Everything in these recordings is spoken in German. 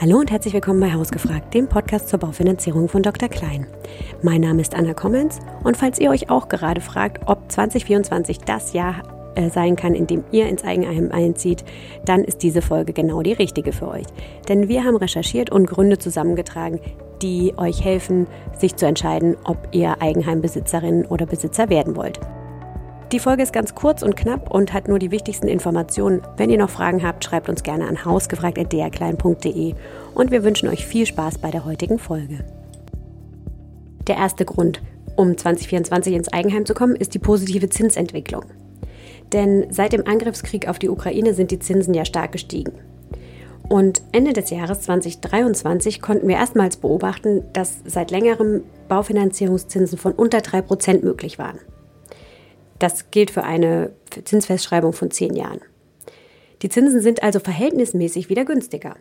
Hallo und herzlich willkommen bei Hausgefragt, dem Podcast zur Baufinanzierung von Dr. Klein. Mein Name ist Anna Kommens und falls ihr euch auch gerade fragt, ob 2024 das Jahr äh, sein kann, in dem ihr ins Eigenheim einzieht, dann ist diese Folge genau die richtige für euch. Denn wir haben recherchiert und Gründe zusammengetragen, die euch helfen, sich zu entscheiden, ob ihr Eigenheimbesitzerin oder Besitzer werden wollt. Die Folge ist ganz kurz und knapp und hat nur die wichtigsten Informationen. Wenn ihr noch Fragen habt, schreibt uns gerne an hausgefragt.drklein.de und wir wünschen euch viel Spaß bei der heutigen Folge. Der erste Grund, um 2024 ins Eigenheim zu kommen, ist die positive Zinsentwicklung. Denn seit dem Angriffskrieg auf die Ukraine sind die Zinsen ja stark gestiegen. Und Ende des Jahres 2023 konnten wir erstmals beobachten, dass seit längerem Baufinanzierungszinsen von unter 3% möglich waren. Das gilt für eine Zinsfestschreibung von zehn Jahren. Die Zinsen sind also verhältnismäßig wieder günstiger.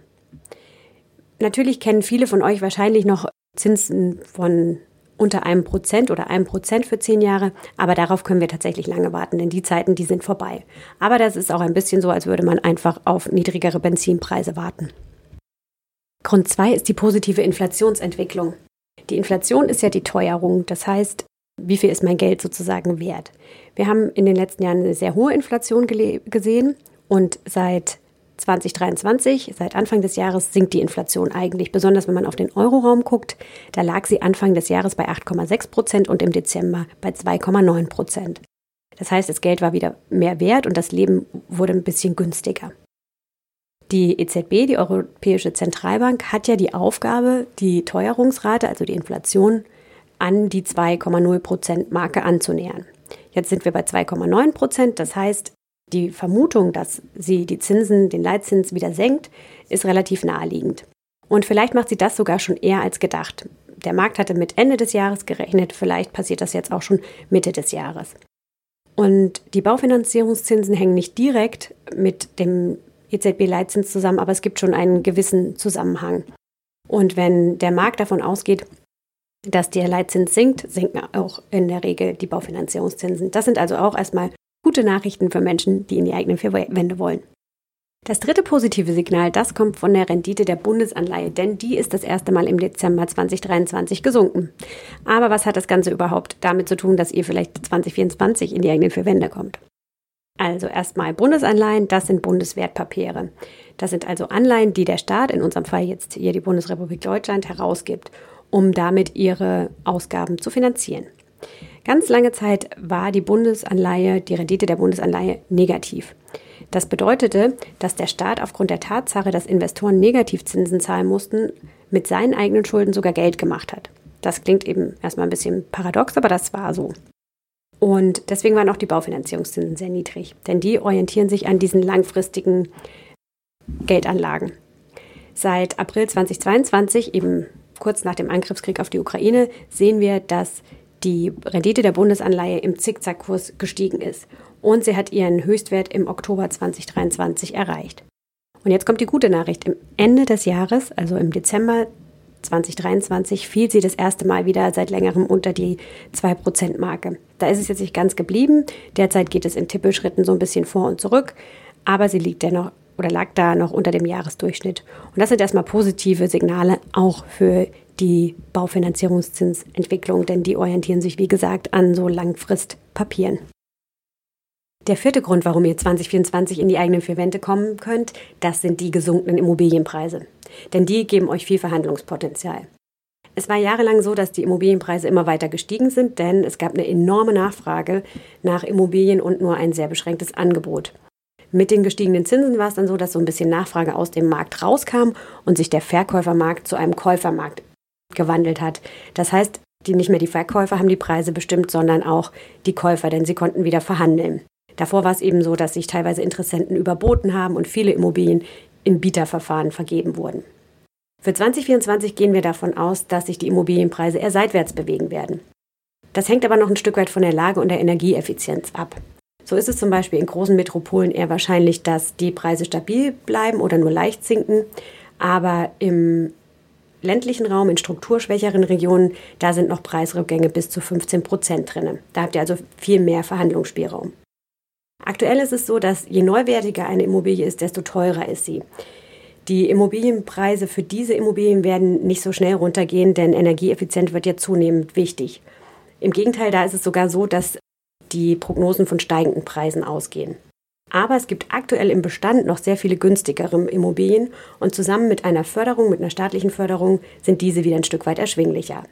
Natürlich kennen viele von euch wahrscheinlich noch Zinsen von unter einem Prozent oder einem Prozent für zehn Jahre, aber darauf können wir tatsächlich lange warten, denn die Zeiten, die sind vorbei. Aber das ist auch ein bisschen so, als würde man einfach auf niedrigere Benzinpreise warten. Grund zwei ist die positive Inflationsentwicklung. Die Inflation ist ja die Teuerung, das heißt, wie viel ist mein Geld sozusagen wert. Wir haben in den letzten Jahren eine sehr hohe Inflation gesehen und seit 2023, seit Anfang des Jahres, sinkt die Inflation eigentlich, besonders wenn man auf den Euroraum guckt. Da lag sie Anfang des Jahres bei 8,6 Prozent und im Dezember bei 2,9 Prozent. Das heißt, das Geld war wieder mehr wert und das Leben wurde ein bisschen günstiger. Die EZB, die Europäische Zentralbank, hat ja die Aufgabe, die Teuerungsrate, also die Inflation, an die 2,0 Prozent Marke anzunähern. Jetzt sind wir bei 2,9 Prozent. Das heißt, die Vermutung, dass sie die Zinsen, den Leitzins wieder senkt, ist relativ naheliegend. Und vielleicht macht sie das sogar schon eher als gedacht. Der Markt hatte mit Ende des Jahres gerechnet, vielleicht passiert das jetzt auch schon Mitte des Jahres. Und die Baufinanzierungszinsen hängen nicht direkt mit dem EZB-Leitzins zusammen, aber es gibt schon einen gewissen Zusammenhang. Und wenn der Markt davon ausgeht, dass der Leitzins sinkt, sinken auch in der Regel die Baufinanzierungszinsen. Das sind also auch erstmal gute Nachrichten für Menschen, die in die eigenen vier Wände wollen. Das dritte positive Signal, das kommt von der Rendite der Bundesanleihe, denn die ist das erste Mal im Dezember 2023 gesunken. Aber was hat das Ganze überhaupt damit zu tun, dass ihr vielleicht 2024 in die eigenen vier Wände kommt? Also erstmal Bundesanleihen, das sind Bundeswertpapiere. Das sind also Anleihen, die der Staat, in unserem Fall jetzt hier die Bundesrepublik Deutschland, herausgibt um damit ihre Ausgaben zu finanzieren. Ganz lange Zeit war die Bundesanleihe, die Rendite der Bundesanleihe negativ. Das bedeutete, dass der Staat aufgrund der Tatsache, dass Investoren Negativzinsen zahlen mussten, mit seinen eigenen Schulden sogar Geld gemacht hat. Das klingt eben erstmal ein bisschen paradox, aber das war so. Und deswegen waren auch die Baufinanzierungszinsen sehr niedrig, denn die orientieren sich an diesen langfristigen Geldanlagen. Seit April 2022, eben kurz nach dem Angriffskrieg auf die Ukraine, sehen wir, dass die Rendite der Bundesanleihe im Zickzackkurs gestiegen ist. Und sie hat ihren Höchstwert im Oktober 2023 erreicht. Und jetzt kommt die gute Nachricht. Im Ende des Jahres, also im Dezember 2023, fiel sie das erste Mal wieder seit längerem unter die 2%-Marke. Da ist es jetzt nicht ganz geblieben. Derzeit geht es in Tippelschritten so ein bisschen vor und zurück. Aber sie liegt dennoch oder lag da noch unter dem Jahresdurchschnitt. Und das sind erstmal positive Signale auch für die Baufinanzierungszinsentwicklung, denn die orientieren sich, wie gesagt, an so Langfristpapieren. Der vierte Grund, warum ihr 2024 in die eigenen vier Wände kommen könnt, das sind die gesunkenen Immobilienpreise. Denn die geben euch viel Verhandlungspotenzial. Es war jahrelang so, dass die Immobilienpreise immer weiter gestiegen sind, denn es gab eine enorme Nachfrage nach Immobilien und nur ein sehr beschränktes Angebot. Mit den gestiegenen Zinsen war es dann so, dass so ein bisschen Nachfrage aus dem Markt rauskam und sich der Verkäufermarkt zu einem Käufermarkt gewandelt hat. Das heißt, die nicht mehr die Verkäufer haben die Preise bestimmt, sondern auch die Käufer, denn sie konnten wieder verhandeln. Davor war es eben so, dass sich teilweise Interessenten überboten haben und viele Immobilien in Bieterverfahren vergeben wurden. Für 2024 gehen wir davon aus, dass sich die Immobilienpreise eher seitwärts bewegen werden. Das hängt aber noch ein Stück weit von der Lage und der Energieeffizienz ab. So ist es zum Beispiel in großen Metropolen eher wahrscheinlich, dass die Preise stabil bleiben oder nur leicht sinken. Aber im ländlichen Raum, in strukturschwächeren Regionen, da sind noch Preisrückgänge bis zu 15 Prozent drin. Da habt ihr also viel mehr Verhandlungsspielraum. Aktuell ist es so, dass je neuwertiger eine Immobilie ist, desto teurer ist sie. Die Immobilienpreise für diese Immobilien werden nicht so schnell runtergehen, denn Energieeffizienz wird ja zunehmend wichtig. Im Gegenteil, da ist es sogar so, dass die Prognosen von steigenden Preisen ausgehen. Aber es gibt aktuell im Bestand noch sehr viele günstigere Immobilien und zusammen mit einer Förderung, mit einer staatlichen Förderung, sind diese wieder ein Stück weit erschwinglicher.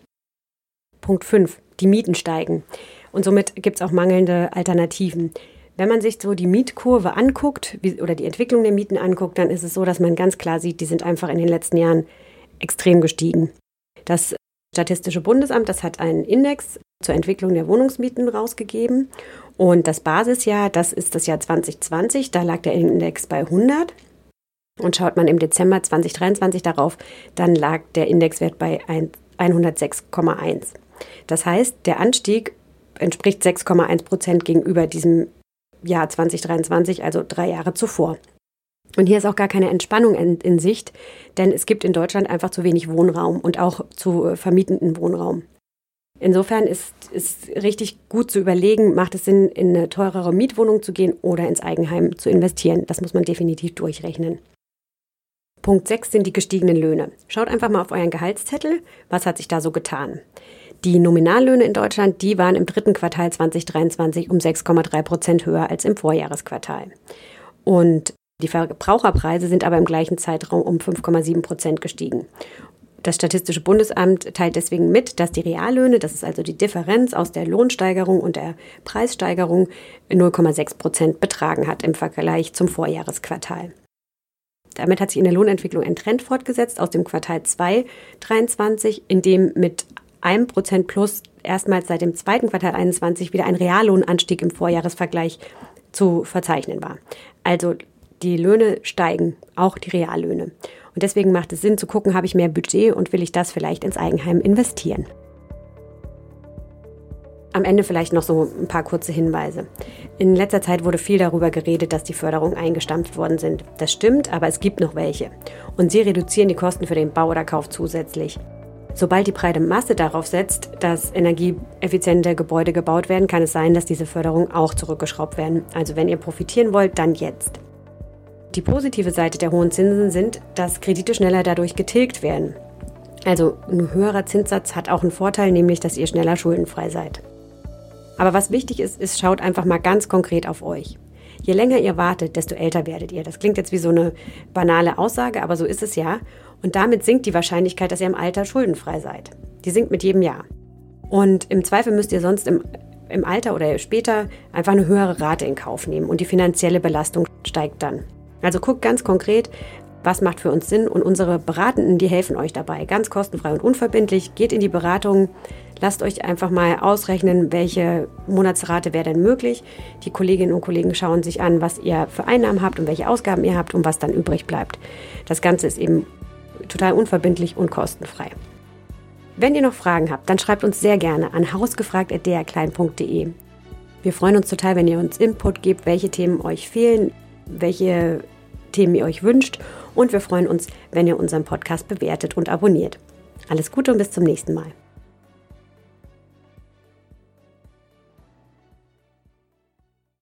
Punkt 5. Die Mieten steigen. Und somit gibt es auch mangelnde Alternativen. Wenn man sich so die Mietkurve anguckt wie, oder die Entwicklung der Mieten anguckt, dann ist es so, dass man ganz klar sieht, die sind einfach in den letzten Jahren extrem gestiegen. Das Statistische Bundesamt, das hat einen Index zur Entwicklung der Wohnungsmieten rausgegeben. Und das Basisjahr, das ist das Jahr 2020, da lag der Index bei 100. Und schaut man im Dezember 2023 darauf, dann lag der Indexwert bei 106,1. Das heißt, der Anstieg entspricht 6,1 Prozent gegenüber diesem Jahr 2023, also drei Jahre zuvor. Und hier ist auch gar keine Entspannung in, in, Sicht, denn es gibt in Deutschland einfach zu wenig Wohnraum und auch zu äh, vermietenden Wohnraum. Insofern ist es richtig gut zu überlegen, macht es Sinn, in eine teurere Mietwohnung zu gehen oder ins Eigenheim zu investieren. Das muss man definitiv durchrechnen. Punkt 6 sind die gestiegenen Löhne. Schaut einfach mal auf euren Gehaltszettel, was hat sich da so getan. Die Nominallöhne in Deutschland, die waren im dritten Quartal 2023 um 6,3 Prozent höher als im Vorjahresquartal. Und die Verbraucherpreise sind aber im gleichen Zeitraum um 5,7 Prozent gestiegen. Das Statistische Bundesamt teilt deswegen mit, dass die Reallöhne, das ist also die Differenz aus der Lohnsteigerung und der Preissteigerung, 0,6 Prozent betragen hat im Vergleich zum Vorjahresquartal. Damit hat sich in der Lohnentwicklung ein Trend fortgesetzt aus dem Quartal 2 23, in dem mit 1% plus erstmals seit dem zweiten Quartal 21 wieder ein Reallohnanstieg im Vorjahresvergleich zu verzeichnen war. Also die Löhne steigen, auch die Reallöhne. Und deswegen macht es Sinn zu gucken, habe ich mehr Budget und will ich das vielleicht ins Eigenheim investieren. Am Ende vielleicht noch so ein paar kurze Hinweise. In letzter Zeit wurde viel darüber geredet, dass die Förderungen eingestampft worden sind. Das stimmt, aber es gibt noch welche. Und sie reduzieren die Kosten für den Bau oder Kauf zusätzlich. Sobald die breite Masse darauf setzt, dass energieeffiziente Gebäude gebaut werden, kann es sein, dass diese Förderungen auch zurückgeschraubt werden. Also wenn ihr profitieren wollt, dann jetzt. Die positive Seite der hohen Zinsen sind, dass Kredite schneller dadurch getilgt werden. Also ein höherer Zinssatz hat auch einen Vorteil, nämlich dass ihr schneller schuldenfrei seid. Aber was wichtig ist, ist, schaut einfach mal ganz konkret auf euch. Je länger ihr wartet, desto älter werdet ihr. Das klingt jetzt wie so eine banale Aussage, aber so ist es ja. Und damit sinkt die Wahrscheinlichkeit, dass ihr im Alter schuldenfrei seid. Die sinkt mit jedem Jahr. Und im Zweifel müsst ihr sonst im, im Alter oder später einfach eine höhere Rate in Kauf nehmen und die finanzielle Belastung steigt dann. Also guckt ganz konkret, was macht für uns Sinn und unsere Beratenden, die helfen euch dabei. Ganz kostenfrei und unverbindlich. Geht in die Beratung, lasst euch einfach mal ausrechnen, welche Monatsrate wäre denn möglich. Die Kolleginnen und Kollegen schauen sich an, was ihr für Einnahmen habt und welche Ausgaben ihr habt und was dann übrig bleibt. Das Ganze ist eben total unverbindlich und kostenfrei. Wenn ihr noch Fragen habt, dann schreibt uns sehr gerne an hausgefragt.drklein.de. Wir freuen uns total, wenn ihr uns Input gebt, welche Themen euch fehlen, welche Themen ihr euch wünscht und wir freuen uns, wenn ihr unseren Podcast bewertet und abonniert. Alles Gute und bis zum nächsten Mal.